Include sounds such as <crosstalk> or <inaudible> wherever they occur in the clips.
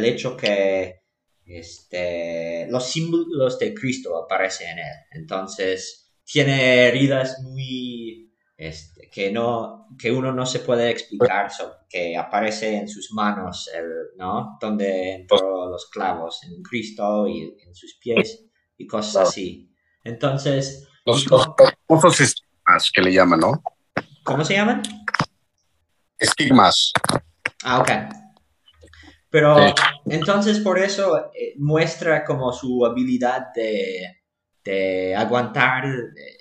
el hecho que este, los símbolos de Cristo aparecen en él. Entonces, tiene heridas muy este, que no que uno no se puede explicar que aparece en sus manos no donde entró los clavos en Cristo y en sus pies y cosas así. Entonces los, los estigmas que le llaman no cómo se llaman estigmas. Ah ok pero entonces por eso eh, muestra como su habilidad de, de aguantar eh,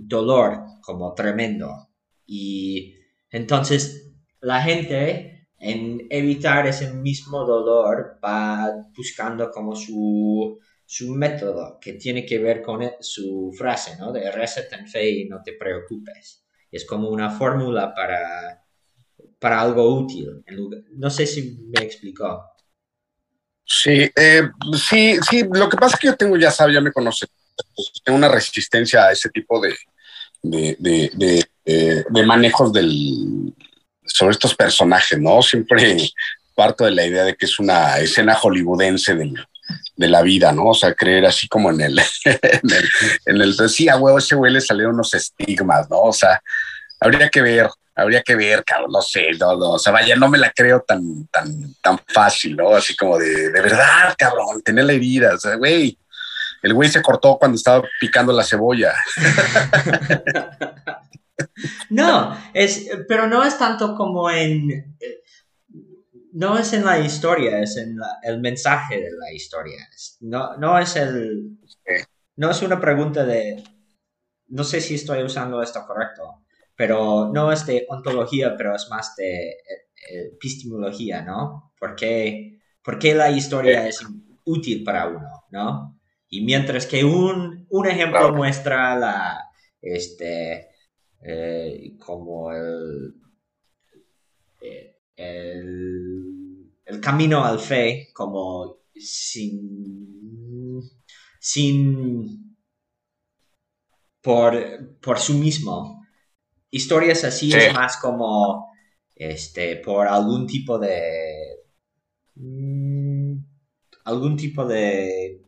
dolor como tremendo. Y entonces la gente en evitar ese mismo dolor va buscando como su, su método que tiene que ver con e, su frase, ¿no? De receta en fe y no te preocupes. Es como una fórmula para, para algo útil. No sé si me explicó. Sí, eh, sí, sí. Lo que pasa es que yo tengo, ya sabes, ya me conoce, tengo una resistencia a ese tipo de, de, de, manejos del, sobre estos personajes, ¿no? Siempre parto de la idea de que es una escena hollywoodense de la vida, ¿no? O sea, creer así como en el, <laughs> en el, en sí, a huevo, ese güey le salieron unos estigmas, ¿no? O sea, habría que ver, habría que ver, cabrón, no sé, no, no, o sea, vaya, no me la creo tan, tan, tan fácil, ¿no? Así como de, de verdad, cabrón, tener la herida, o sea, güey, el güey se cortó cuando estaba picando la cebolla. <laughs> no, es, pero no es tanto como en, no es en la historia, es en el mensaje de la historia. No, no es el, no es una pregunta de, no sé si estoy usando esto correcto, pero no es de ontología, pero es más de epistemología, ¿no? Porque, porque la historia es útil para uno, ¿no? Y mientras que un, ejemplo muestra la, este, eh, como el, eh, el, el, camino al fe, como sin, sin por, por sí mismo. Historias así es más como este, por algún tipo de... Mm, algún tipo de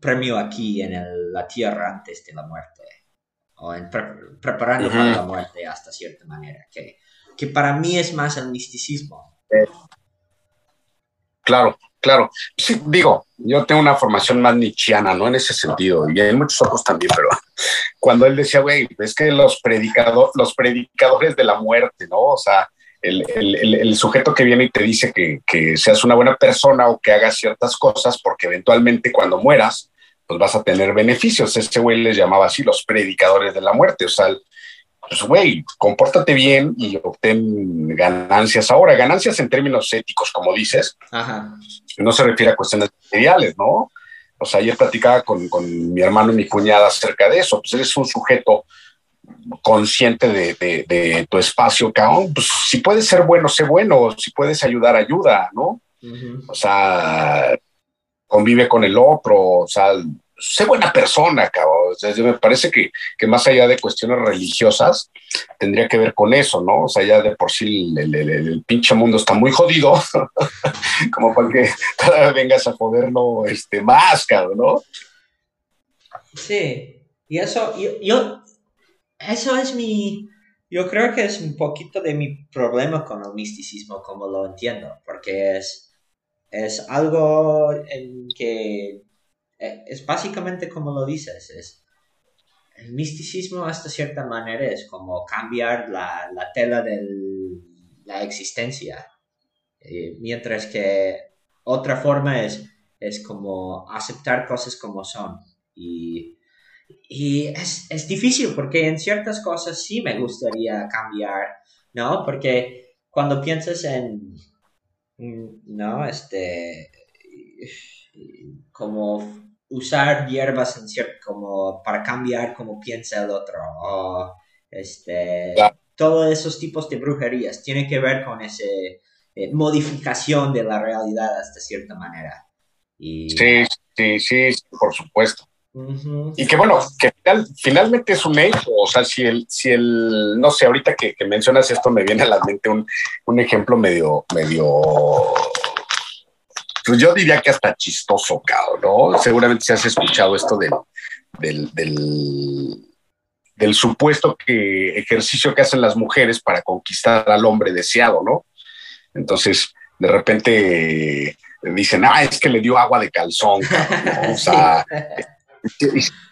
premio aquí en la tierra antes de la muerte, o en preparando para la muerte hasta cierta manera, que, que para mí es más el misticismo. Claro, claro. Sí, digo, yo tengo una formación más nichiana, ¿no? En ese sentido, y hay muchos otros también, pero <laughs> cuando él decía, güey, es que los, predicado, los predicadores de la muerte, ¿no? O sea, el, el, el, sujeto que viene y te dice que, que, seas una buena persona o que hagas ciertas cosas, porque eventualmente cuando mueras, pues vas a tener beneficios. Ese güey les llamaba así los predicadores de la muerte. O sea, pues güey, compórtate bien y obtén ganancias ahora, ganancias en términos éticos, como dices. Ajá. No se refiere a cuestiones materiales, ¿no? O sea, ayer platicaba con, con mi hermano y mi cuñada acerca de eso. Pues eres un sujeto consciente de, tu espacio, cabrón, pues si puedes ser bueno, sé bueno, si puedes ayudar, ayuda, ¿no? O sea, convive con el otro, o sea, sé buena persona, cabrón. O sea, me parece que, que, más allá de cuestiones religiosas, tendría que ver con eso, ¿no? O sea, ya de por sí el, el, pinche mundo está muy jodido, <laughs> como para que cada vengas a joderlo este, más, cabrón, ¿no? Sí, y eso, yo eso es mi, yo creo que es un poquito de mi problema con el misticismo, como lo entiendo, porque es, es algo en que es básicamente como lo dices, es el misticismo hasta cierta manera es como cambiar la, la tela de la existencia, eh, mientras que otra forma es, es como aceptar cosas como son y y es, es, difícil porque en ciertas cosas sí me gustaría cambiar, ¿no? Porque cuando piensas en, ¿no? Este, como usar hierbas en cierto, como para cambiar cómo piensa el otro, o este, todos esos tipos de brujerías, tiene que ver con esa eh, modificación de la realidad hasta cierta manera. Y, sí, sí, sí, por supuesto. Y que bueno, que finalmente es un hecho, o sea, si el, si el no sé, ahorita que, mencionas esto me viene a la mente un, ejemplo medio, medio pues yo diría que hasta chistoso, cabrón, ¿no? Seguramente se has escuchado esto del, del, del, del supuesto que ejercicio que hacen las mujeres para conquistar al hombre deseado, ¿no? Entonces, de repente dicen, ah, es que le dio agua de calzón, ¿no? o <laughs> sea,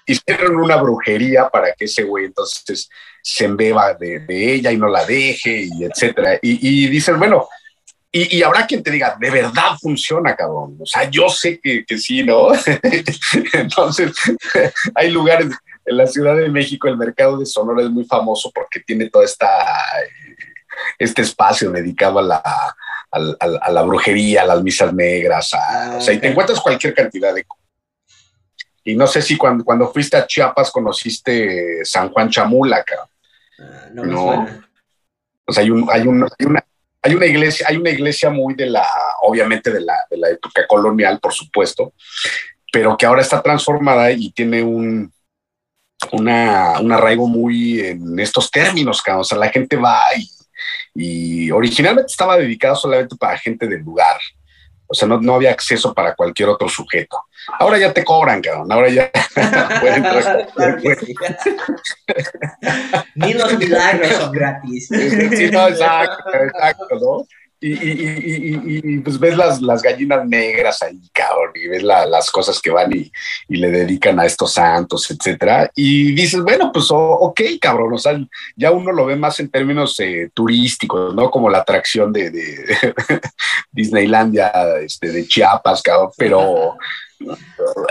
hicieron una brujería para que ese güey entonces se embeba de, ella y no la deje, y etcétera. Y, y dicen, bueno, y, habrá quien te diga, de verdad funciona, cabrón. O sea, yo sé que, que sí, ¿no? <laughs> entonces, <laughs> hay lugares, en la Ciudad de México el mercado de Sonora es muy famoso porque tiene toda esta este espacio dedicado a la, a, la brujería, a las misas negras, o sea, y te ah, encuentras cualquier cantidad de y no sé si cuando, cuando fuiste a Chiapas conociste San Juan Chamula, ah, no, no. O sea, hay, un, hay, un, hay, una, hay una iglesia, hay una iglesia muy de la, obviamente de la, de la época colonial, por supuesto, pero que ahora está transformada y tiene un, una, un arraigo muy en estos términos, O sea, la gente va y, y originalmente estaba dedicado solamente para gente del lugar. O sea, no, no, había acceso para cualquier otro sujeto. Ahora ya te cobran, cabrón. Ahora ya <laughs> pueden <laughs> Ni los milagros son gratis. Sí, no, exacto, exacto, ¿no? Y, y, y, pues ves las, las, gallinas negras ahí, cabrón, y ves las cosas que van y, le dedican a estos santos, etcétera. Y dices, bueno, pues ok, cabrón, o sea, ya uno lo ve más en términos eh, turísticos, ¿no? Como la atracción de, <laughs> Disneylandia, este, de Chiapas, cabrón, pero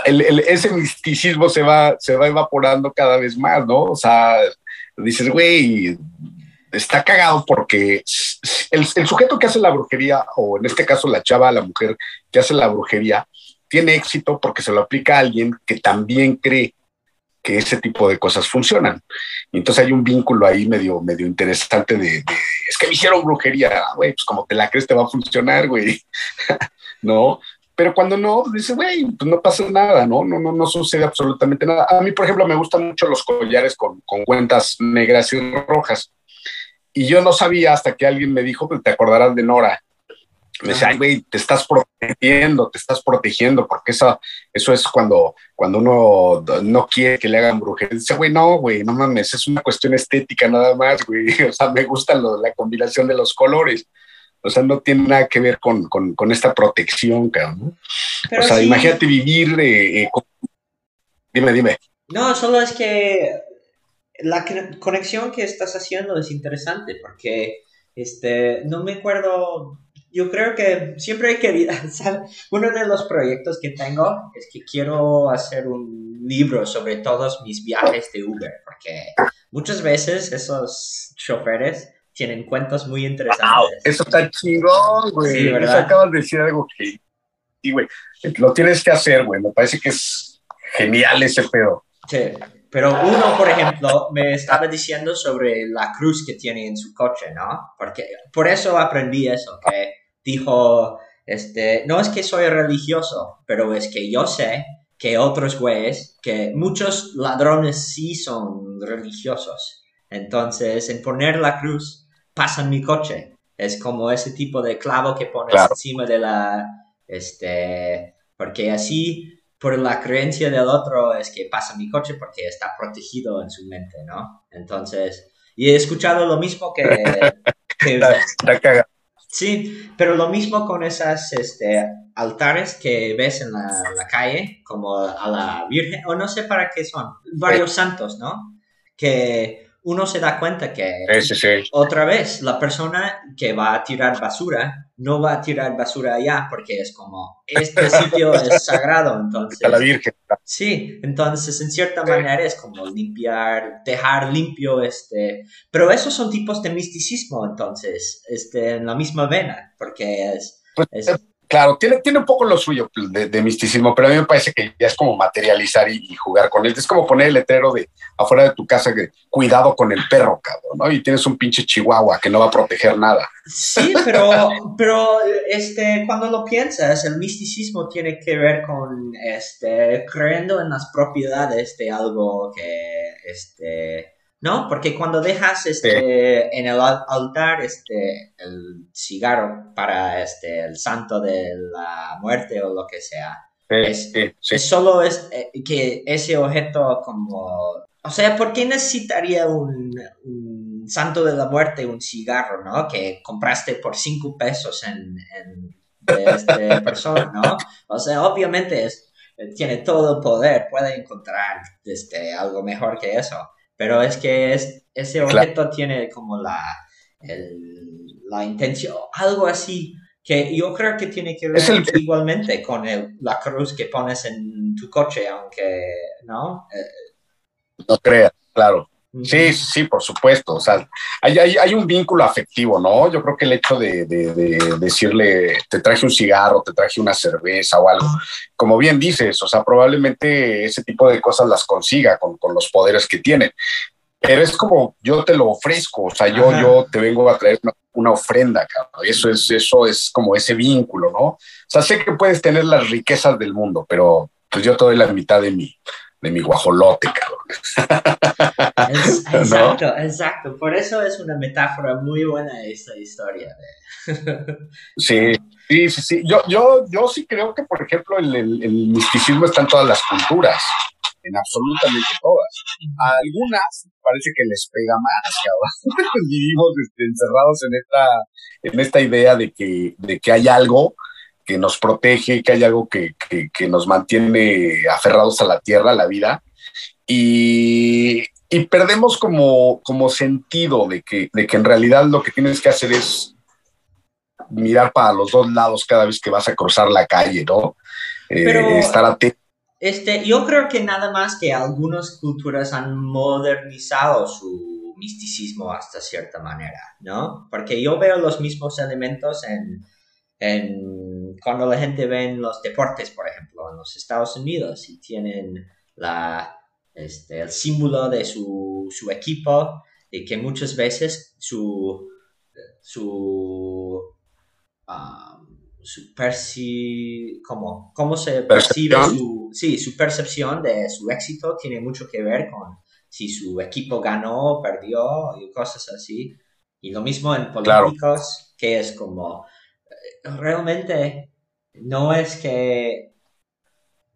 ese misticismo se va, se va evaporando cada vez más, ¿no? O sea, dices, güey, está cagado porque el, sujeto que hace la brujería, o en este caso la chava, la mujer que hace la brujería, tiene éxito porque se lo aplica a alguien que también cree que ese tipo de cosas funcionan. Y entonces hay un vínculo ahí medio, medio interesante de, es que me hicieron brujería, güey, pues como te la crees te va a funcionar, güey, <laughs> ¿no? Pero cuando no, dice, güey, pues no pasa nada, ¿no? No, no, no sucede absolutamente nada. A mí, por ejemplo, me gustan mucho los collares con, con cuentas negras y rojas. Y yo no sabía hasta que alguien me dijo, pues te acordarás de Nora. Me decía, ay, güey, te estás protegiendo, te estás protegiendo, porque eso, eso es cuando, cuando uno no quiere que le hagan brujería. Dice, güey, no, güey, no mames, es una cuestión estética nada más, güey. <laughs> O sea, me gusta la combinación de los colores. O sea, no tiene nada que ver con, con, con esta protección, cabrón. O sea, imagínate vivir. Eh, eh, dime, dime. No, solo es que la conexión que estás haciendo es interesante porque este, no me acuerdo, yo creo que siempre he querido, <laughs> uno de los proyectos que tengo es que quiero hacer un libro sobre todos mis viajes de Uber, porque muchas veces esos choferes tienen cuentos muy interesantes. eso está chingón, güey. Sí, ¿verdad? acabas de decir algo que, sí, güey, lo tienes que hacer, güey. Me parece que es genial ese pedo. Sí. Pero uno, por ejemplo, me estaba diciendo sobre la cruz que tiene en su coche, ¿no? Porque por eso aprendí eso, que dijo, este, no es que soy religioso, pero es que yo sé que otros güeyes, que muchos ladrones sí son religiosos. Entonces, en poner la cruz, pasan mi coche. Es como ese tipo de clavo que pones encima de la, este, porque así por la creencia del otro es que pasa mi coche porque está protegido en su mente, ¿no? Entonces, y he escuchado lo mismo que... <laughs> sí, pero lo mismo con esas este, altares que ves en la, la, calle, como a la Virgen, o no sé para qué son, varios santos, ¿no? Que uno se da cuenta que otra vez la persona que va a tirar basura no va a tirar basura allá porque es como <laughs> este sitio es sagrado entonces la Virgen sí entonces en cierta manera es como limpiar dejar limpio este pero esos son tipos de misticismo entonces este en la misma vena porque es pues, Claro, tiene, tiene un poco lo suyo de, misticismo, pero a mí me parece que ya es como materializar y, jugar con él. Es como poner el letrero de afuera de tu casa que cuidado con el perro, cabrón, ¿no? Y tienes un pinche chihuahua que no va a proteger nada. Sí, pero, <laughs> pero este, cuando lo piensas, el misticismo tiene que ver con este, creyendo en las propiedades de algo que, este, ¿no? Porque cuando dejas este, en el altar este, el cigarro para este, el santo de la muerte o lo que sea, es, solo es, eh, que ese objeto como... O sea, ¿por qué necesitaría un, santo de la muerte un cigarro, ¿no? Que compraste por cinco pesos en, en de esta <laughs> persona, ¿no? O sea, obviamente es, tiene todo el poder, puede encontrar este, algo mejor que eso pero es que es, ese objeto tiene como la, la intención, algo así, que yo creo que tiene que ver igualmente con la cruz que pones en tu coche, aunque, ¿no? Eh, no creas, claro. Sí, sí, por supuesto. O sea, hay, hay, un vínculo afectivo, ¿no? Yo creo que el hecho de, decirle, te traje un cigarro, te traje una cerveza o algo, como bien dices, o sea, probablemente ese tipo de cosas las consiga con, los poderes que tiene. Pero es como yo te lo ofrezco, o sea, yo, yo te vengo a traer una, ofrenda, cabrón. Eso es, eso es como ese vínculo, ¿no? O sea, sé que puedes tener las riquezas del mundo, pero pues yo te doy la mitad de mi, de mi guajolote, cabrón. <laughs> exacto, exacto. Por eso es una metáfora muy buena esta historia. <laughs> sí, sí, sí, sí. Yo, yo, yo sí creo que, por ejemplo, el, el, misticismo está en todas las culturas, en absolutamente todas. A algunas parece que les pega más, cabrón. <laughs> Vivimos este, encerrados en esta, en esta idea de que, de que hay algo que nos protege, que hay algo que, nos mantiene aferrados a la tierra, a la vida, y, perdemos como, como sentido de que, de que en realidad lo que tienes que hacer es mirar para los dos lados cada vez que vas a cruzar la calle, ¿no? Eh, Pero, estar atento. Este, yo creo que nada más que algunas culturas han modernizado su misticismo hasta cierta manera, ¿no? Porque yo veo los mismos elementos en cuando la gente ve en los deportes, por ejemplo, en los Estados Unidos y tienen la, este, el símbolo de su, su, equipo y que muchas veces su, su, um, su perci ¿cómo, ¿cómo, se percibe su, sí, su percepción de su éxito tiene mucho que ver con si su equipo ganó, perdió y cosas así. Y lo mismo en políticos, que es como realmente no es que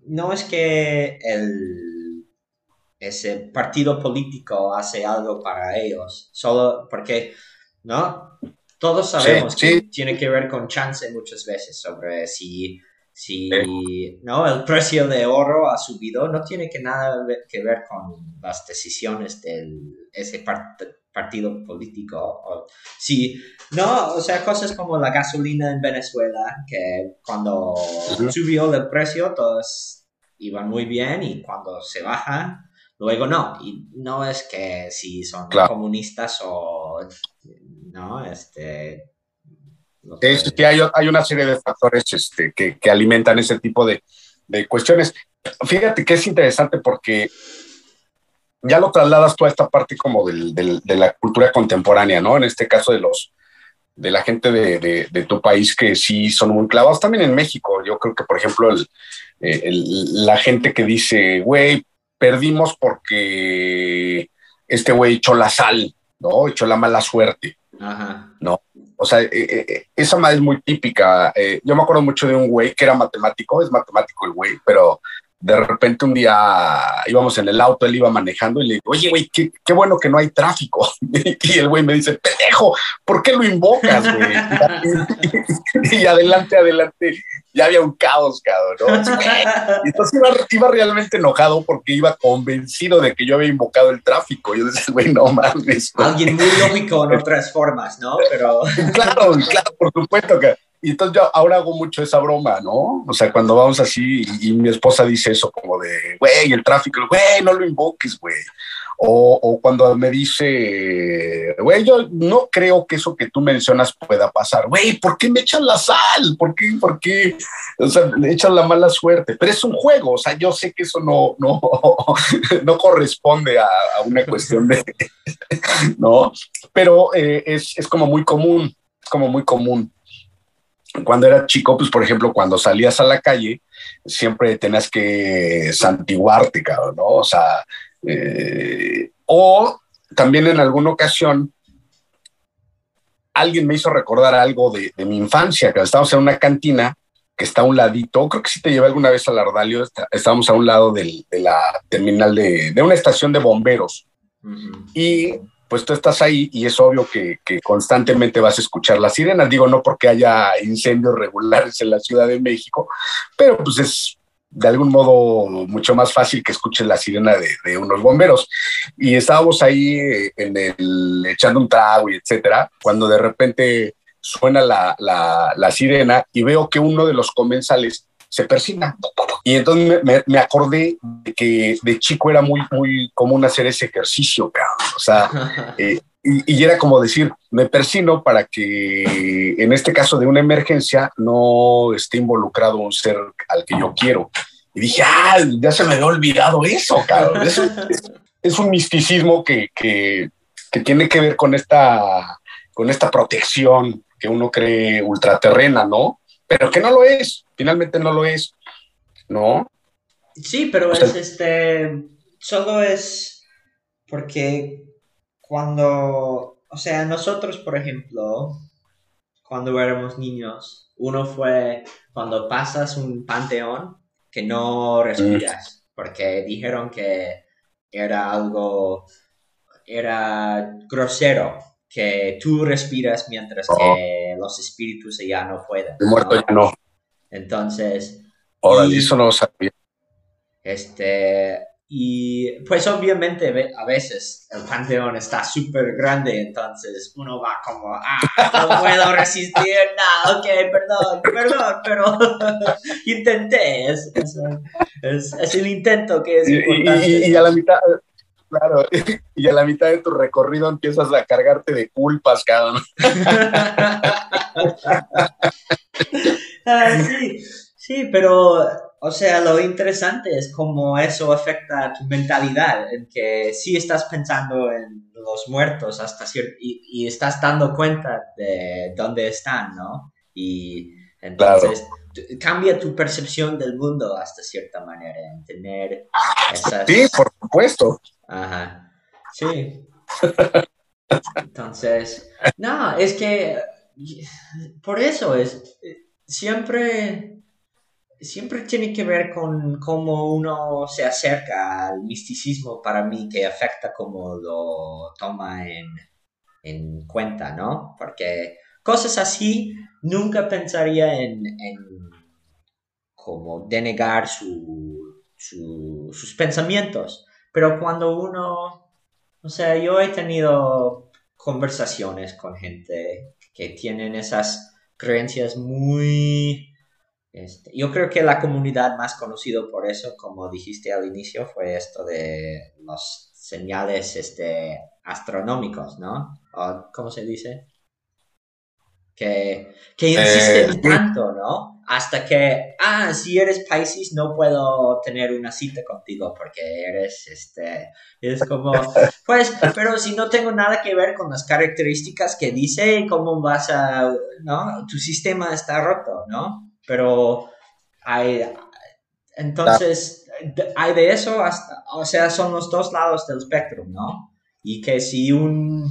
no es que el, ese partido político hace algo para ellos, solo porque, ¿no? Todos sabemos que tiene que ver con chance muchas veces sobre si, si ¿no? el precio de oro ha subido, no tiene que nada que ver con las decisiones de ese partido partido político. O, sí, no, o sea, cosas como la gasolina en Venezuela, que cuando subió el precio todos iban muy bien y cuando se baja, luego no. Y no es que si son comunistas o, no, este... Sí, hay, hay, una serie de factores este, que, que alimentan ese tipo de, de cuestiones. Fíjate que es interesante porque ya lo trasladas toda esta parte como de la cultura contemporánea, ¿no? En este caso de los de la gente de, tu país que sí son muy clavados, también en México. Yo creo que, por ejemplo, la gente que dice, güey, perdimos porque este güey echó la sal, ¿no? Echó la mala suerte, Ajá. ¿no? O sea, eh, eh, esa madre es muy típica. Eh, yo me acuerdo mucho de un güey que era matemático, es matemático el güey, pero de repente un día íbamos en el auto, él iba manejando y le digo, oye, güey, qué, qué, bueno que no hay tráfico. <laughs> y el güey me dice, pendejo, ¿por qué lo invocas, güey? <laughs> y adelante, adelante, ya había un caos, cabrón. ¿no? Y entonces iba, iba, realmente enojado porque iba convencido de que yo había invocado el tráfico. Yo decía, güey, no mames. Alguien muy lógico en <laughs> otras formas, ¿no? Pero... claro, claro, por supuesto que y entonces yo ahora hago mucho esa broma, ¿no? O sea, cuando vamos así y, mi esposa dice eso como de, güey, el tráfico, güey, no lo invoques, güey. O, o, cuando me dice, güey, yo no creo que eso que tú mencionas pueda pasar. Güey, ¿por qué me echan la sal? ¿Por qué? ¿Por qué? O sea, le echan la mala suerte. Pero es un juego, o sea, yo sé que eso no, no, <laughs> no corresponde a, una cuestión de, <laughs> ¿no? Pero eh, es, es como muy común, es como muy común cuando era chico, pues por ejemplo, cuando salías a la calle, siempre tenías que santiguarte, cabrón, ¿no? O sea, eh, o también en alguna ocasión alguien me hizo recordar algo de, mi infancia, que estábamos en una cantina que está a un ladito, creo que sí te llevé alguna vez al Ardalio, estábamos a un lado de la terminal de, una estación de bomberos. Y pues tú estás ahí y es obvio que, constantemente vas a escuchar las sirenas. Digo, no porque haya incendios regulares en la Ciudad de México, pero pues es de algún modo mucho más fácil que escuches la sirena de, unos bomberos. Y estábamos ahí eh, en el, echando un trago y etcétera, cuando de repente suena la, la, sirena y veo que uno de los comensales se persina. Y entonces me, acordé de que de chico era muy, muy común hacer ese ejercicio, cabrón. O sea, <laughs> eh, y, era como decir, me persino para que en este caso de una emergencia no esté involucrado un ser al que yo quiero. Y dije, ah, ya se me había olvidado eso, cabrón. Es, un misticismo que, que, que, tiene que ver con esta, con esta protección que uno cree ultraterrena, ¿no? Pero que no lo es, finalmente no lo es, ¿no? Sí, pero es este, solo es porque cuando, o sea, nosotros, por ejemplo, cuando éramos niños, uno fue cuando pasas un panteón que no respiras, porque dijeron que era algo, era grosero, que tú respiras mientras que los espíritus ya no pueden. El muerto ya no. Entonces... Ahora, eso no lo sabía. Este, y pues obviamente a veces el panteón está súper grande, entonces uno va como, ah, no puedo resistir, nada, ok, perdón, perdón, pero <laughs> intenté, es, es, es, el intento que es importante. Y, a la mitad, claro, <laughs> y a la mitad de tu recorrido empiezas a cargarte de culpas, cabrón. <laughs> ah, sí, sí, pero o sea, lo interesante es cómo eso afecta a tu mentalidad, en que sí estás pensando en los muertos hasta cierto, y, estás dando cuenta de dónde están, ¿no? Y entonces cambia tu percepción del mundo hasta cierta manera, en tener esas... Sí, por supuesto. Ajá, sí. Entonces, no, es que por eso es, siempre siempre tiene que ver con cómo uno se acerca al misticismo para mí, que afecta cómo lo toma en, en cuenta, ¿no? Porque cosas así nunca pensaría en, en como denegar su, sus pensamientos, pero cuando uno, o sea, yo he tenido conversaciones con gente que tienen esas creencias muy este, yo creo que la comunidad más conocido por eso, como dijiste al inicio, fue esto de los señales este, astronómicos, ¿no? ¿Cómo se dice? Que, que insisten eh, tanto, ¿no? Hasta que, ah, si eres Pisces no puedo tener una cita contigo porque eres, este, es como, <laughs> pues, pero si no tengo nada que ver con las características que dice, ¿cómo vas a, no? Tu sistema está roto, ¿no? pero hay, entonces, hay de eso hasta, o sea, son los dos lados del espectro, ¿no? Y que si un,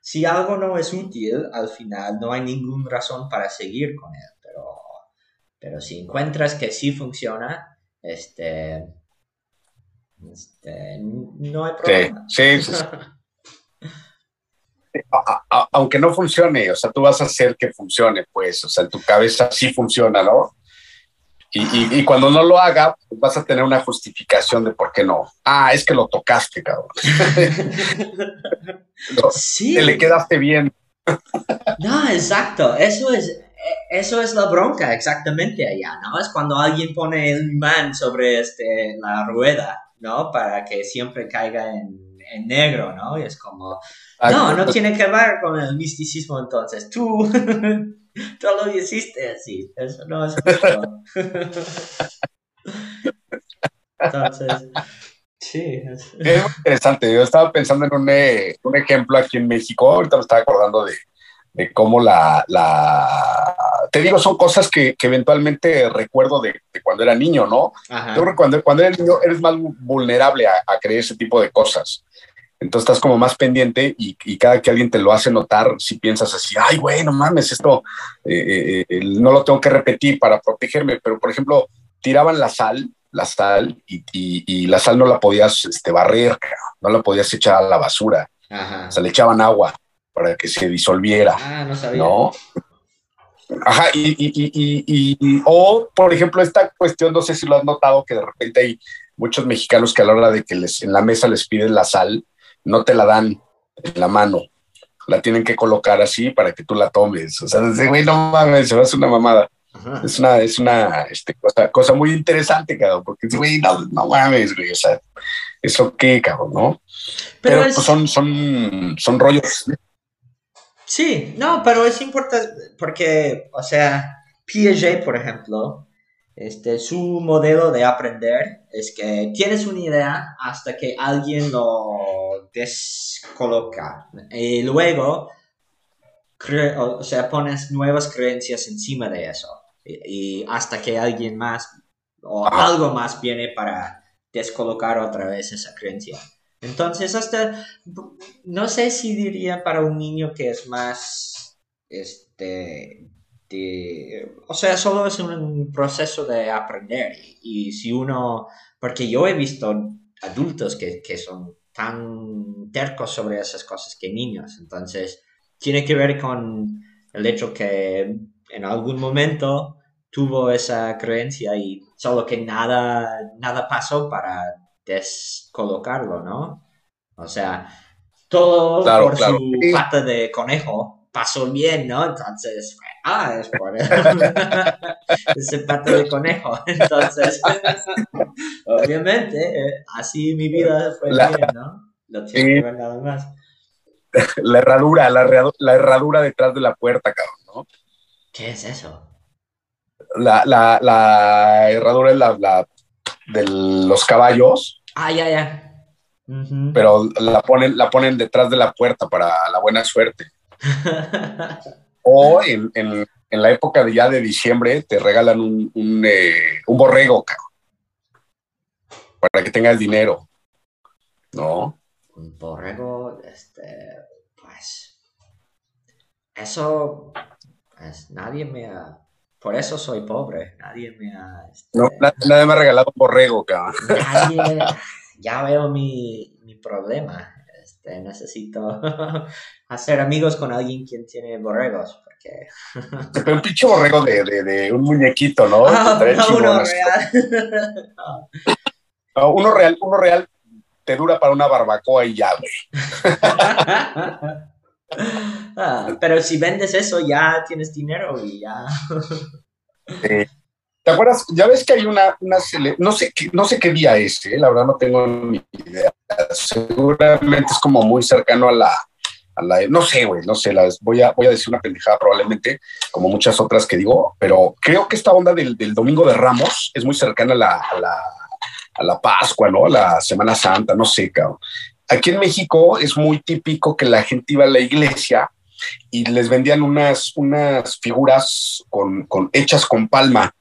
si algo no es útil, al final no hay ninguna razón para seguir con él, pero, si encuentras que sí funciona, este, este no hay problema. Sí, sí, aunque no funcione, o sea, tú vas a hacer que funcione, pues, o sea, en tu cabeza sí funciona, ¿no? Y, cuando no lo haga, pues, vas a tener una justificación de por qué no. Ah, es que lo tocaste, cabrón. <laughs> <laughs> sí. Te le quedaste bien. no, exacto. Eso es, eso es la bronca exactamente allá, ¿no? Es cuando alguien pone el imán sobre este, la rueda, ¿no? Para que siempre caiga en en negro, ¿no? Y es como, no, no tiene que ver con el misticismo entonces, tú, <laughs> tú lo hiciste así, eso no es justo. <laughs> entonces, sí. Es... es interesante, yo estaba pensando en un, eh, un, ejemplo aquí en México, ahorita me estaba acordando de, de cómo la, la, Te digo, son cosas que, que eventualmente recuerdo de, de, cuando era niño, ¿no? Yo creo que cuando, cuando eres niño eres más vulnerable a, a creer ese tipo de cosas. Entonces estás como más pendiente y, cada que alguien te lo hace notar, si piensas así, ay, güey, no mames, esto eh, eh, no lo tengo que repetir para protegerme. Pero, por ejemplo, tiraban la sal, la sal, y, la sal no la podías este, barrer, no la podías echar a la basura. O sea, le echaban agua para que se disolviera. Ah, no sabía. ¿no? Ajá, y, y, y, o por ejemplo, esta cuestión, no sé si lo has notado, que de repente hay muchos mexicanos que a la hora de que les, en la mesa les piden la sal, no te la dan en la mano, la tienen que colocar así para que tú la tomes. O sea, güey, no mames, se va a hacer una mamada. Es una, es una este, cosa, muy interesante, cabrón, porque güey, no, no mames, güey, o sea, eso qué, cabrón, ¿no? Pero, pues, son, son, son rollos. Sí, no, pero es importante porque, o sea, Piaget, por ejemplo, este, su modelo de aprender es que tienes una idea hasta que alguien lo descoloca. Y luego, o sea, pones nuevas creencias encima de eso. Y, hasta que alguien más o algo más viene para descolocar otra vez esa creencia. Entonces, hasta, no sé si diría para un niño que es más, este, o sea, solo es un proceso de aprender. Y, si uno, porque yo he visto adultos que, que, son tan tercos sobre esas cosas que niños. Entonces, tiene que ver con el hecho que en algún momento tuvo esa creencia y solo que nada, nada pasó para descolocarlo, ¿no? O sea, todo por su pata de conejo pasó bien, ¿no? Entonces, ah, es por <laughs> <laughs> ese pata de conejo. <laughs> Entonces, obviamente, eh, así mi vida fue bien, ¿no? Lo tiene que ver nada más. La herradura, la, la herradura detrás de la puerta, cabrón, ¿no? ¿Qué es eso? La, la, la herradura es la, la de los caballos. Ah, ya, ya. <laughs> Pero la ponen, la ponen detrás de la puerta para la buena suerte. o en, en, en, la época de ya de diciembre te regalan un, un, eh, un borrego, para que tengas dinero. ¿No? Un borrego, este, pues, eso, pues, nadie me ha por eso soy pobre. Nadie me ha. Este, no, nadie, me ha regalado un borrego, cabrón. Nadie. <laughs> ya veo mi, mi problema. Este, necesito <laughs> hacer amigos con alguien quien tiene borregos. Porque... Pero un pinche borrego de, de, de, un muñequito, ¿no? Ah, no, uno real. <laughs> no, uno real. Uno real te dura para una barbacoa y ya, güey. Ah, pero si vendes eso, ya tienes dinero y ya. ¿Te acuerdas? Ya ves que hay una, una no sé qué, no sé qué día es, ¿eh? la verdad no tengo ni idea. Seguramente es como muy cercano a la, a la no sé, güey, no sé, las, voy, a, voy a decir una pendejada probablemente, como muchas otras que digo, pero creo que esta onda del, del Domingo de Ramos es muy cercana a la, a la, a la Pascua, ¿no? La Semana Santa, no sé, cabrón. Aquí en México es muy típico que la gente iba a la iglesia y les vendían unas, unas figuras con, hechas con palma.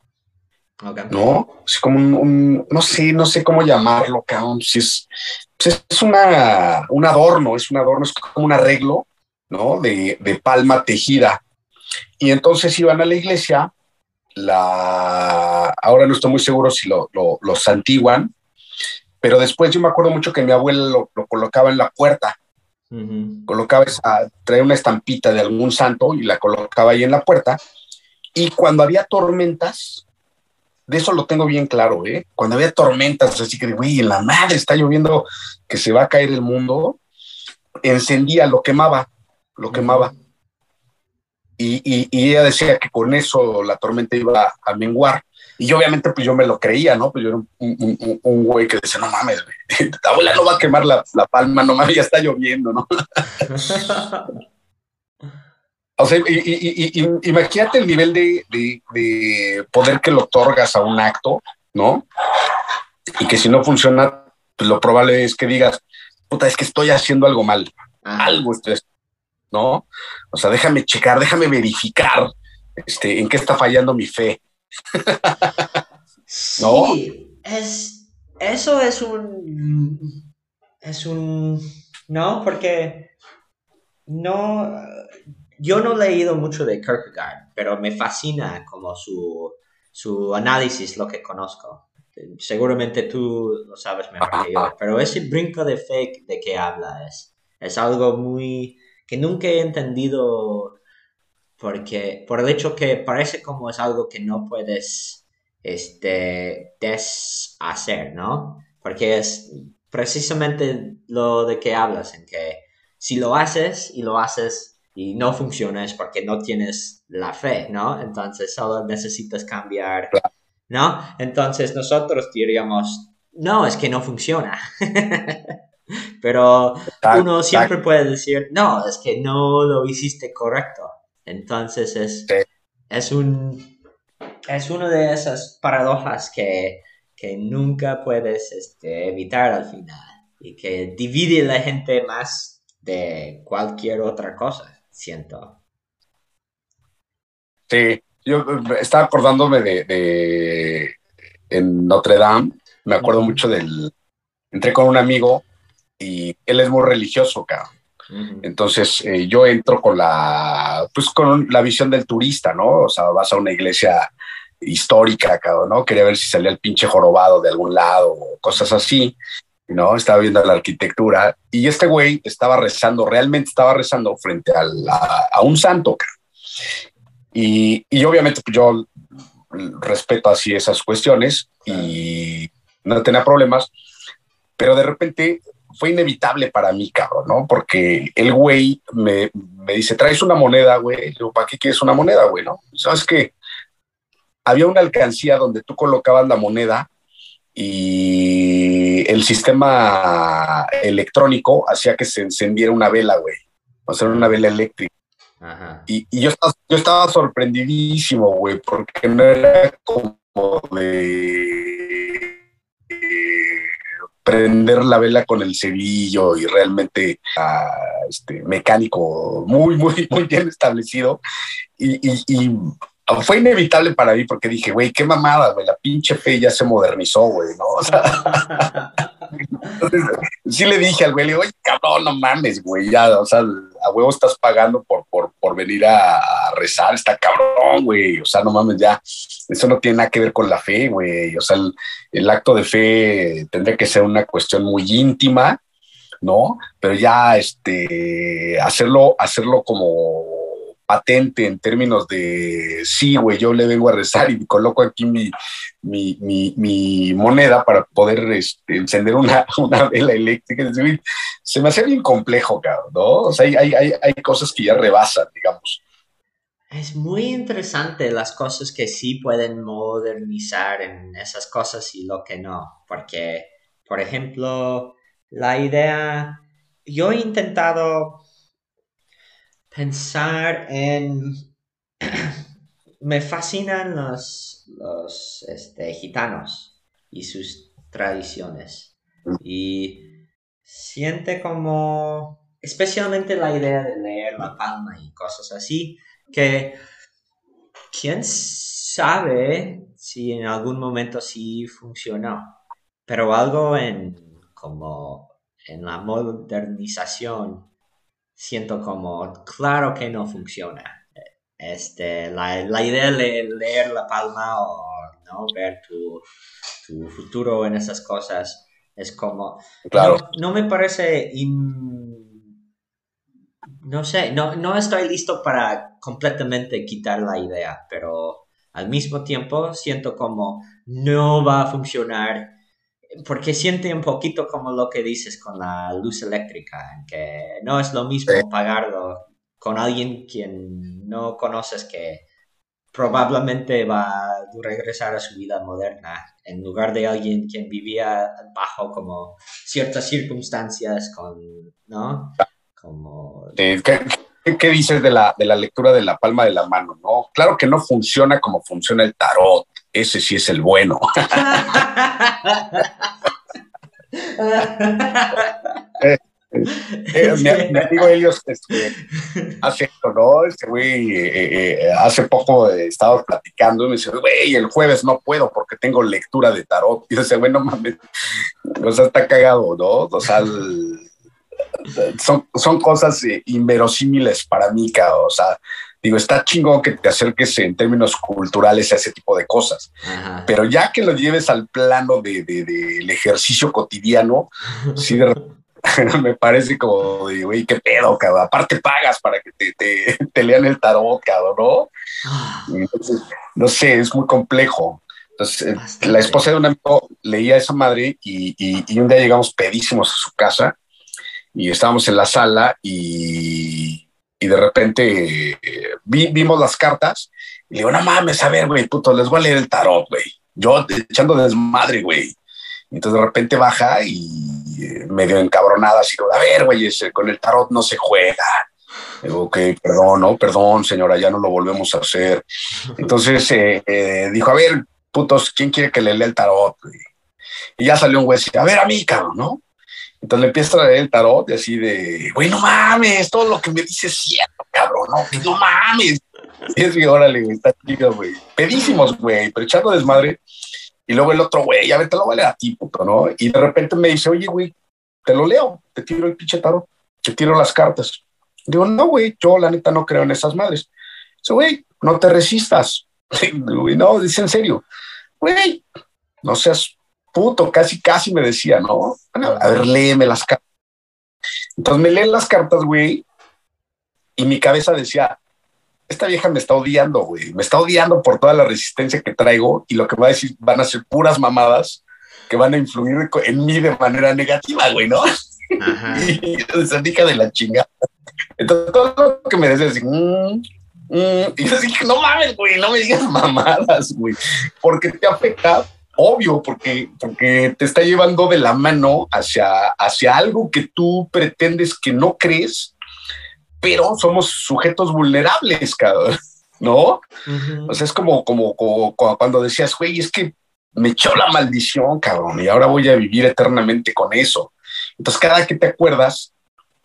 ¿No? Es como un, no sé, no sé cómo llamarlo, cabrón. Si es, pues es una, un adorno, es un adorno, es como un arreglo, ¿no? De, palma tejida. Y entonces iban a la iglesia, la, ahora no estoy muy seguro si lo, lo, lo santiguan, pero después yo me acuerdo mucho que mi abuela lo, colocaba en la puerta. Colocaba esa, traía una estampita de algún santo y la colocaba ahí en la puerta. Y cuando había tormentas, de eso lo tengo bien claro, ¿eh? Cuando había tormentas, así que, güey, en la madre está lloviendo, que se va a caer el mundo, encendía, lo quemaba, lo quemaba. Y, y, ella decía que con eso la tormenta iba a menguar. Y obviamente, pues yo me lo creía, ¿no? Pues yo era un, un, güey que decía, no mames, güey, <laughs> la abuela no va a quemar la, la palma, no mames, ya está lloviendo, ¿no? <laughs> o sea, y, y, y, imagínate el nivel de, de, de, poder que lo otorgas a un acto, ¿no? Y que si no funciona, pues lo probable es que digas, puta, es que estoy haciendo algo mal, algo estoy ¿no? O sea, déjame checar, déjame verificar este, en qué está fallando mi fe. <laughs> Sí, es, eso es un, es un, No, porque no, yo no he leído mucho de Kierkegaard, pero me fascina como su, su análisis, lo que conozco. Seguramente tú lo sabes mejor que yo, pero ese brinco de fe de que habla es algo muy que nunca he entendido porque por el hecho que parece como es algo que no puedes este deshacer, ¿no? Porque es precisamente lo de que hablas en que si lo haces y lo haces y no funciona es porque no tienes la fe, ¿no? Entonces solo necesitas cambiar, ¿no? Entonces nosotros diríamos, no, es que no funciona. <laughs> Pero uno siempre puede decir, no, es que no lo hiciste correcto. Entonces es, es, un, es una de esas paradojas que, nunca puedes este, evitar al final y que divide a la gente más de cualquier otra cosa, siento. Sí, yo estaba acordándome de, en Notre Dame, me acuerdo mucho del, entré con un amigo y él es muy religioso, cabrón. Entonces eh, yo entro con la, pues con la visión del turista, ¿no? O sea, vas a una iglesia histórica, ¿no? Quería ver si salía el pinche jorobado de algún lado o cosas así, ¿no? Estaba viendo la arquitectura y este güey estaba rezando, realmente estaba rezando frente a, un santo, y, y, obviamente pues, yo respeto así esas cuestiones y no tenía problemas, pero de repente fue inevitable para mí, cabrón, ¿no? Porque el güey me, dice, traes una moneda, güey. Yo, ¿para qué quieres una moneda, güey? ¿No? ¿Sabes qué? Había una alcancía donde tú colocabas la moneda y el sistema electrónico hacía que se encendiera una vela, güey. O sea, una vela eléctrica. Y, y, yo, estaba, yo estaba sorprendidísimo, güey, porque no era como de prender la vela con el cerillo y realmente ah, este, mecánico muy, muy, <laughs> muy bien establecido. Y, y, fue inevitable para mí porque dije, güey, qué mamada, güey, la pinche fe ya se modernizó, güey, ¿no? O sea, <laughs> entonces, sí le dije al güey, le digo, oye, cabrón, no mames, güey, ya, o sea, a huevo estás pagando por, por, por venir a, rezar, está cabrón, güey, o sea, no mames, ya, eso no tiene nada que ver con la fe, güey, o sea, el, el acto de fe tendría que ser una cuestión muy íntima, ¿no? Pero ya, este, hacerlo, hacerlo como patente en términos de, sí, güey, yo le vengo a rezar y coloco aquí mi, mi, moneda para poder este, encender una, <laughs> una, vela eléctrica. Se me hace bien complejo, cabrón, ¿no? O sea, hay, hay, hay cosas que ya rebasan, digamos. Es muy interesante las cosas que sí pueden modernizar en esas cosas y lo que no, porque, por ejemplo, la idea, yo he intentado pensar en... Me fascinan los, los este, gitanos y sus tradiciones. Y siente como, especialmente la idea de leer la palma y cosas así, que quién sabe si en algún momento sí funcionó. Pero algo en como en la modernización siento como, claro que no funciona. Este, la, idea de leer la palma o ¿no? ver tu, futuro en esas cosas es como, claro. no, me parece, no sé, no, no estoy listo para completamente quitar la idea, pero al mismo tiempo siento como no va a funcionar porque siente un poquito como lo que dices con la luz eléctrica, que no es lo mismo pagarlo con alguien quien no conoces que probablemente va a regresar a su vida moderna en lugar de alguien quien vivía bajo como ciertas circunstancias con, ¿no? Como... ¿Qué, qué dices de la, de la lectura de la palma de la mano? ¿no? Claro que no funciona como funciona el tarot, ese sí es el bueno. <laughs> Eh, eh, mi, amigo Helios este, hace esto, ¿no? Este güey eh, hace poco estaba platicando y me dice, güey, el jueves no puedo porque tengo lectura de tarot. Y dice, güey, no mames, o sea, está cagado, ¿no? O sea, son, son cosas eh, inverosímiles para mí, cabrón. O sea, digo, está chingón que te acerques en términos culturales a ese tipo de cosas, pero ya que lo lleves al plano del de, de, ejercicio cotidiano, <laughs> sí de <laughs> me parece como de, güey, qué pedo, cabrón. Aparte pagas para que te, te, <laughs> lean el tarot, cabrón, ¿no? Ah. no sé, es muy complejo. Entonces, la esposa de un amigo leía a esa madre y, y, un día llegamos pedísimos a su casa y estábamos en la sala y, y de repente eh, vimos las cartas y digo, no mames, a ver, güey, puto, les voy a leer el tarot, güey. Yo echando desmadre, güey. Entonces de repente baja y eh, medio encabronada, así como, a ver, güey, con el tarot no se juega. Digo, ok, perdón, no, perdón, señora, ya no lo volvemos a hacer. Entonces eh, dijo, a ver, putos, ¿quién quiere que le lea el tarot? Y ya salió un güey a ver a mí, cabrón, ¿no? Entonces le empieza a leer el tarot y así de, güey, no mames, todo lo que me dice es cierto, cabrón, no, no mames. Y es que, órale, güey, está chido, güey. Pedísimos, güey, pero echando desmadre. Y luego el otro, güey, a ver, te lo leer a ti, puto, ¿no? Y de repente me dice, oye, güey, te lo leo, te tiro el pinche tarot, te tiro las cartas. Digo, no, güey, yo la neta no creo en esas madres. Dice, güey, no te resistas. <laughs> no, dice en serio, güey, no seas puto, casi, casi me decía, ¿no? a ver, léeme las cartas. Entonces me leen las cartas, güey, y mi cabeza decía, esta vieja me está odiando, güey, me está odiando por toda la resistencia que traigo y lo que va a decir van a ser puras mamadas que van a influir en mí de manera negativa, güey, ¿no? <laughs> y esa hija de la chinga. Entonces todo lo que me decía así, mm, mm", y yo dije, no mames, güey, no me digas <laughs> mamadas, güey, porque te afecta obvio, porque, porque te está llevando de la mano hacia, hacia algo que tú pretendes que no crees, pero somos sujetos vulnerables, cabrón, ¿no? O sea, es como, como, como, cuando decías, güey, es que me echó la maldición, cabrón, y ahora voy a vivir eternamente con eso. Entonces, cada que te acuerdas,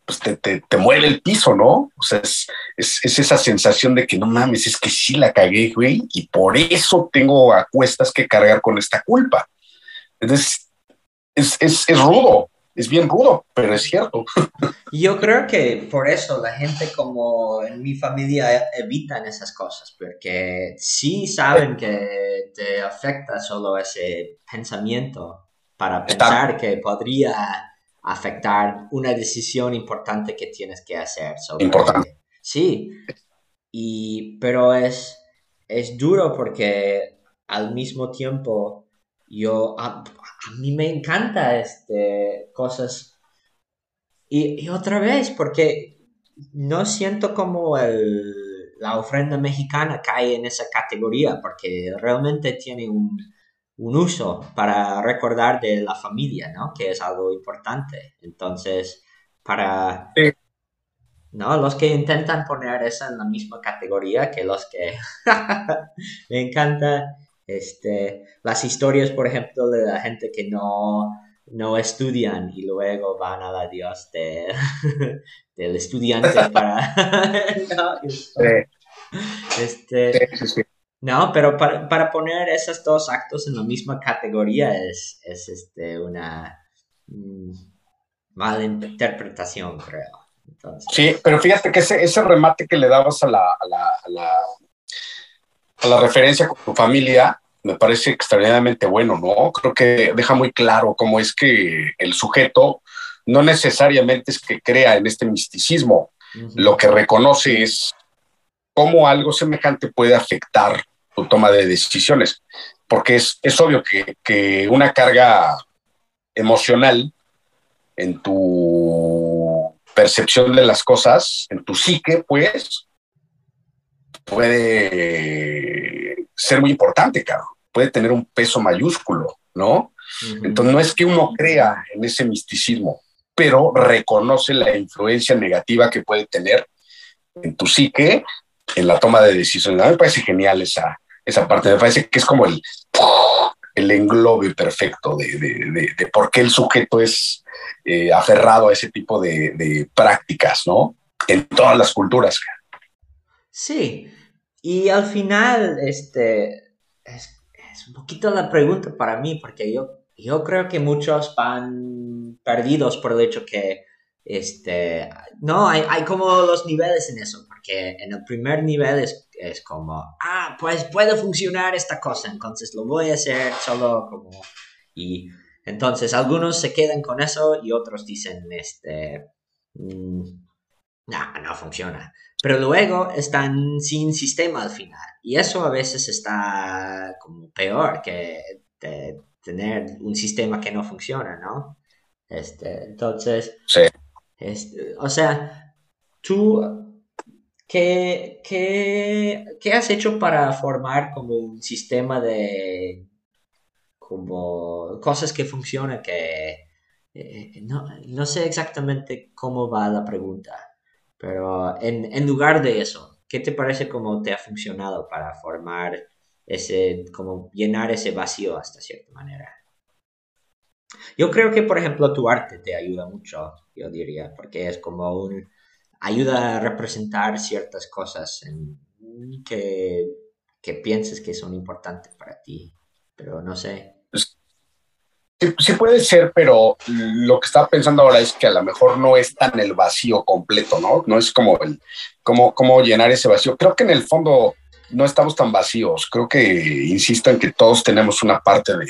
pues te, te, te, mueve el piso, ¿no? O sea, es, es, es, esa sensación de que no mames, es que sí la cagué, güey, y por eso tengo a cuestas que cargar con esta culpa. Entonces, es, es, es rudo, es bien rudo, pero es cierto. <laughs> Yo creo que por eso la gente como en mi familia evitan esas cosas, porque sí saben que te afecta solo ese pensamiento para pensar que podría afectar una decisión importante que tienes que hacer. importante. Sí, y, pero es, es duro porque al mismo tiempo yo, a, mí me encanta este, cosas. Y, otra vez, porque no siento como el, la ofrenda mexicana cae en esa categoría, porque realmente tiene un, un uso para recordar de la familia, ¿no? Que es algo importante. Entonces, para... ¿No? Los que intentan poner eso en la misma categoría que los que... <laughs> Me encanta este, las historias, por ejemplo, de la gente que no, no estudian y luego van a la Dios de, <laughs> del estudiante <laughs> para... este, no, pero para, poner esos dos actos en la misma categoría es, es este, una mm, mala interpretación, creo. Sí, pero fíjate que ese, ese remate que le dabas a la, a la, a la, a la referencia con tu familia me parece extraordinariamente bueno, ¿no? Creo que deja muy claro cómo es que el sujeto no necesariamente es que crea en este misticismo, lo que reconoce es cómo algo semejante puede afectar tu toma de decisiones, porque es, es obvio que, que, una carga emocional en tu percepción de las cosas, en tu psique, pues, puede ser muy importante, claro. Puede tener un peso mayúsculo, ¿no? Entonces no es que uno crea en ese misticismo, pero reconoce la influencia negativa que puede tener en tu psique en la toma de decisiones. A mí me parece genial esa, esa parte. Me parece que es como el, el englobe perfecto de, de, de, por qué el sujeto es eh, aferrado a ese tipo de, prácticas, ¿no? En todas las culturas. Sí, y al final, este, es, un poquito la pregunta para mí, porque yo, yo creo que muchos van perdidos por el hecho que este, no, hay, hay, como los niveles en eso, porque en el primer nivel es, es, como, ah, pues puede funcionar esta cosa, entonces lo voy a hacer solo como, y entonces algunos se quedan con eso y otros dicen, este, mmm, no, no funciona. Pero luego están sin sistema al final. Y eso a veces está como peor que tener un sistema que no funciona, ¿no? Este, entonces, sí. Este, o sea, tú, ¿qué, qué, qué has hecho para formar como un sistema de como cosas que funcionan que eh, no, no, sé exactamente cómo va la pregunta, pero en, en, lugar de eso, ¿qué te parece cómo te ha funcionado para formar ese, como llenar ese vacío hasta cierta manera? Yo creo que, por ejemplo, tu arte te ayuda mucho, yo diría, porque es como un... ayuda a representar ciertas cosas en, que, que pienses que son importantes para ti, pero no sé. Sí, puede ser, pero lo que estaba pensando ahora es que a lo mejor no es tan el vacío completo, ¿no? No es como el cómo, cómo llenar ese vacío. Creo que en el fondo no estamos tan vacíos. Creo que insisto en que todos tenemos una parte de,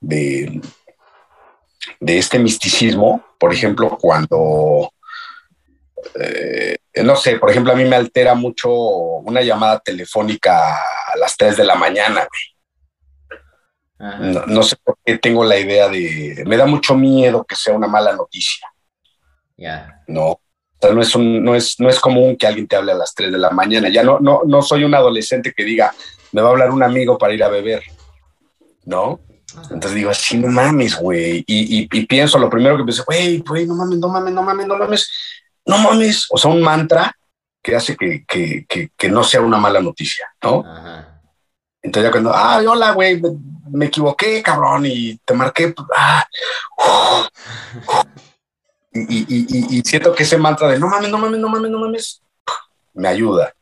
de, de, este misticismo. Por ejemplo, cuando eh, no sé, por ejemplo, a mí me altera mucho una llamada telefónica a las 3 de la mañana, güey no, sé por qué tengo la idea de. Me da mucho miedo que sea una mala noticia. No. no es, no, es, no es común que alguien te hable a las 3 de la mañana. Ya no, no, no soy un adolescente que diga, me va a hablar un amigo para ir a beber. ¿No? Entonces digo, así no mames, güey. Y, y, pienso, lo primero que pienso, güey, güey, no mames, no mames, no mames, no mames, no mames. O sea, un mantra que hace que, que, que, que no sea una mala noticia, ¿no? Entonces ya cuando, ah, hola, güey, me equivoqué, cabrón, y te marqué. Pues, ah, y, siento que ese mantra de no mames, no mames, no mames, no mames, me ayuda.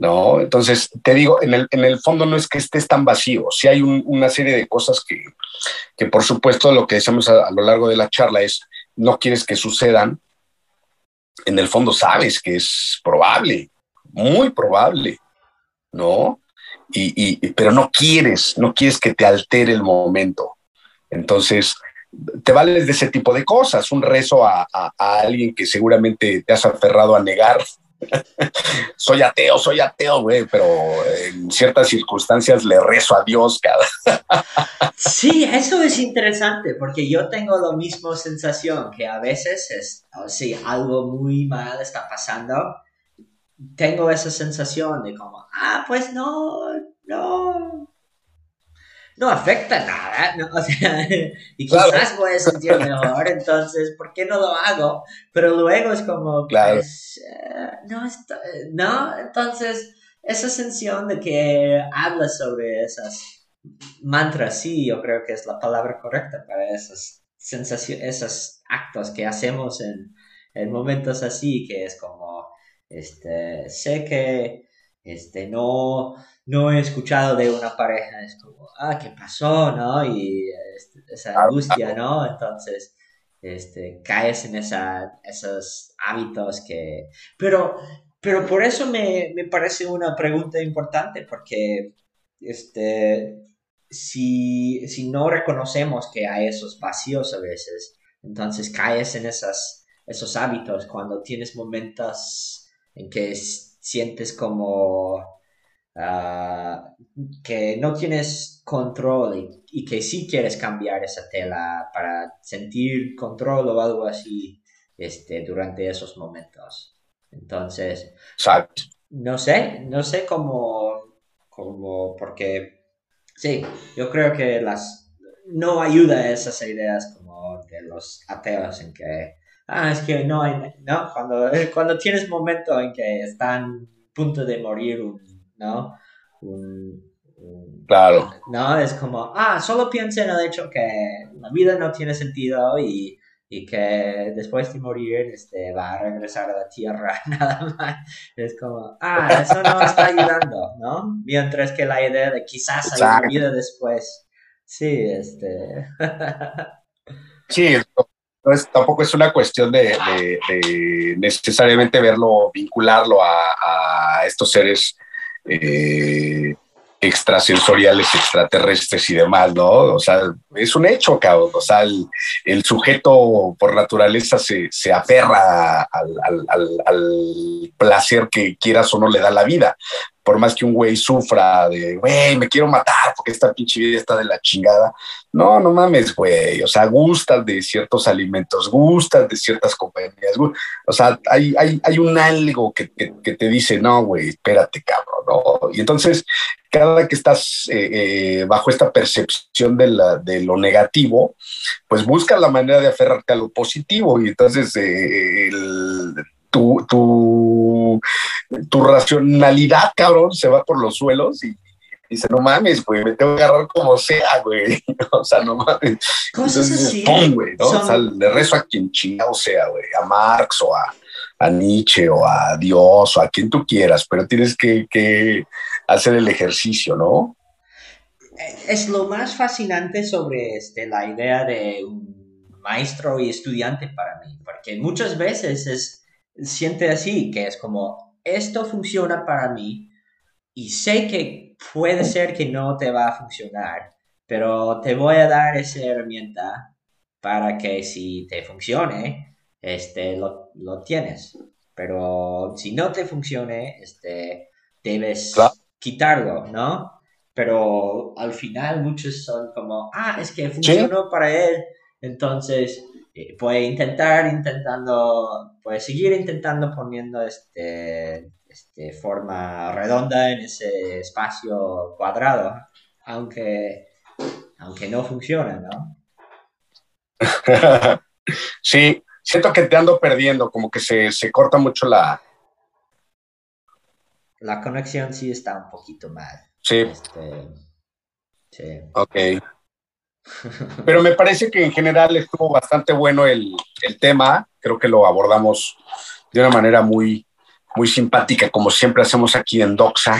¿No? Entonces, te digo, en el, en el fondo no es que estés tan vacío, sí hay una serie de cosas que, que, por supuesto, lo que decimos a, lo largo de la charla es, no quieres que sucedan, en el fondo sabes que es probable, muy probable, ¿no? y, pero no quieres, no quieres que te altere el momento. Entonces, te vales de ese tipo de cosas, un rezo a, alguien que seguramente te has aferrado a negar. Soy ateo, soy ateo, güey, pero en ciertas circunstancias le rezo a Dios cada. sí, eso es interesante, porque yo tengo la misma sensación que a veces es, sí, algo muy mal está pasando tengo esa sensación de como, ah, pues no, no, no afecta nada, ¿no? <laughs> o sea, y quizás voy a sentir mejor, entonces, ¿por qué no lo hago? Pero luego es como, pues, eh, no, no, entonces, esa sensación de que habla sobre esas mantras, sí, yo creo que es la palabra correcta para esas sensaciones, esos actos que hacemos en, en momentos así, que es como, este, sé que este, no, no he escuchado de una pareja, es como, ah, ¿qué pasó? ¿no? Y este, esa angustia, ¿no? Entonces, este, caes en esa, esos hábitos que... Pero, pero por eso me, me parece una pregunta importante, porque este, si, si no reconocemos que hay esos vacíos a veces, entonces caes en esas, esos hábitos cuando tienes momentos en que sientes como ah, que no tienes control y, que sí quieres cambiar esa tela para sentir control o algo así este, durante esos momentos. Entonces, no sé, no sé cómo, cómo, porque sí, yo creo que las no ayuda a esas ideas como de los ateos en que ah, es que no hay, ¿no? Cuando, eh, cuando tienes momento en que están a punto de morir, ¿no? claro. No, es como, ah, solo piensa en el hecho que la vida no tiene sentido y, y que después de morir este, va a regresar a la tierra, <laughs> nada más. Es como, ah, eso no está ayudando, ¿no? Mientras que la idea de quizás hay una vida después. Sí, este. <laughs> sí, tampoco es una cuestión de, necesariamente verlo, vincularlo a, estos seres eh, extrasensoriales, extraterrestres y demás, ¿no? O sea, es un hecho, cabrón. O sea, el, sujeto por naturaleza se, se aferra al, al, placer que quieras o no le da la vida por más que un güey sufra de, güey, me quiero matar porque esta pinche vida está de la chingada. No, no mames, güey. O sea, gustas de ciertos alimentos, gustas de ciertas compañías. O sea, hay, hay, hay un algo que, que, te dice, no, güey, espérate, cabrón. ¿no? Y entonces, cada que estás eh, eh, bajo esta percepción de, la, de, lo negativo, pues buscas la manera de aferrarte a lo positivo. Y entonces, eh, el tu, tu, tu racionalidad, cabrón, se va por los suelos y, dice, no mames, güey, me tengo que agarrar como sea, güey. <laughs> o sea, no mames. Entonces, así. güey, ¿no? O sea, le rezo a quien chingado sea, güey, a Marx o a, a, Nietzsche o a Dios o a quien tú quieras, pero tienes que, que hacer el ejercicio, ¿no? Es lo más fascinante sobre este, la idea de un maestro y estudiante para mí, porque muchas veces es siente así, que es como, esto funciona para mí y sé que puede ser que no te va a funcionar, pero te voy a dar esa herramienta para que si te funcione, este, lo, tienes. Pero si no te funcione, este, debes quitarlo, ¿no? Pero al final muchos son como, ah, es que funcionó para él, entonces eh, puede intentar, intentando, puede seguir intentando poniendo este, este forma redonda en ese espacio cuadrado, aunque, aunque no funcione, ¿no? <laughs> sí, siento que te ando perdiendo, como que se, se corta mucho la... La conexión sí está un poquito mal. Sí. Este, sí. Ok. Pero me parece que en general estuvo bastante bueno el, tema. Creo que lo abordamos de una manera muy, muy simpática, como siempre hacemos aquí en Doxa,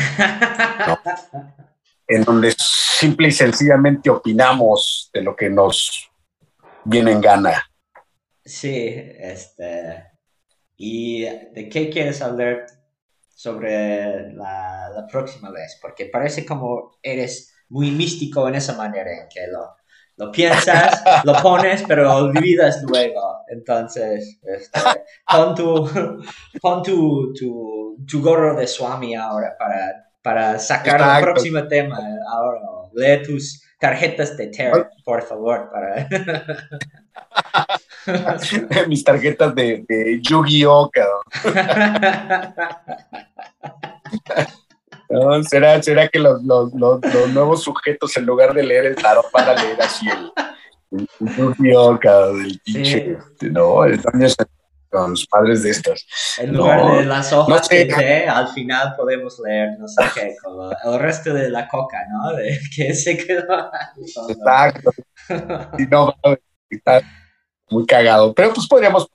en donde simple y sencillamente opinamos de lo que nos viene en gana. Sí, este. ¿Y de qué quieres hablar sobre la, la próxima vez? Porque parece como eres muy místico en esa manera en que lo, lo piensas, lo pones, pero olvidas luego. Entonces, este, pon, tu, pon tu, tu, gorro de Swami ahora para, para sacar el próximo tema. Ahora, lee tus tarjetas de Ter, por favor. Para... <laughs> <laughs> Mis tarjetas de, de Yu-Gi-Oh! <laughs> ¿será, ¿Será que los, los, los, nuevos sujetos, en lugar de leer el tarot, van a leer así el, el, del pinche? Este, no, con los padres de estas. En lugar de las hojas de té, al final podemos leer, no sé qué, como el resto de la coca, ¿no? De que se quedó. Exacto. <laughs> Y no, está muy cagado. Pero pues podríamos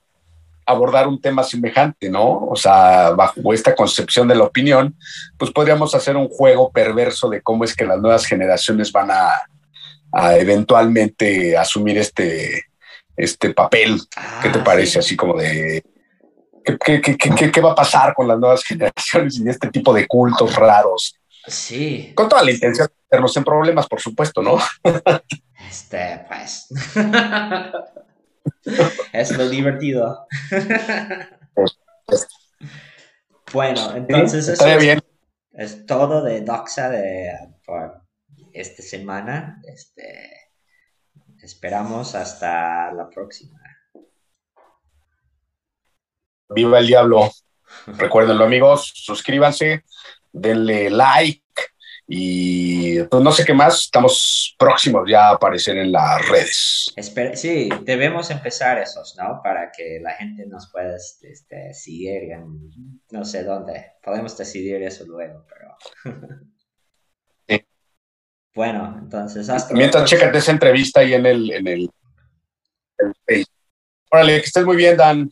abordar un tema semejante, ¿no? O sea, bajo esta concepción de la opinión, pues podríamos hacer un juego perverso de cómo es que las nuevas generaciones van a, eventualmente asumir este, este papel. ¿Qué te ah, parece? Así como de... ¿qué, qué, va a pasar con las nuevas <laughs> generaciones y este tipo de cultos raros? Sí. Con toda la intención de meternos en problemas, por supuesto, ¿no? Este, pues. <laughs> es lo divertido. bueno, entonces eso es, todo de Doxa de por esta semana. Este, esperamos hasta la próxima. Viva el diablo. Recuérdenlo amigos, suscríbanse, denle like, y pues no sé qué más, estamos próximos ya a aparecer en las redes. sí, debemos empezar esos, ¿no? Para que la gente nos pueda este, seguir en no sé dónde. Podemos decidir eso luego, pero... <laughs> sí. Bueno, entonces hasta... Mientras chécate esa entrevista ahí en el... En el, Órale, que estés muy bien, Dan.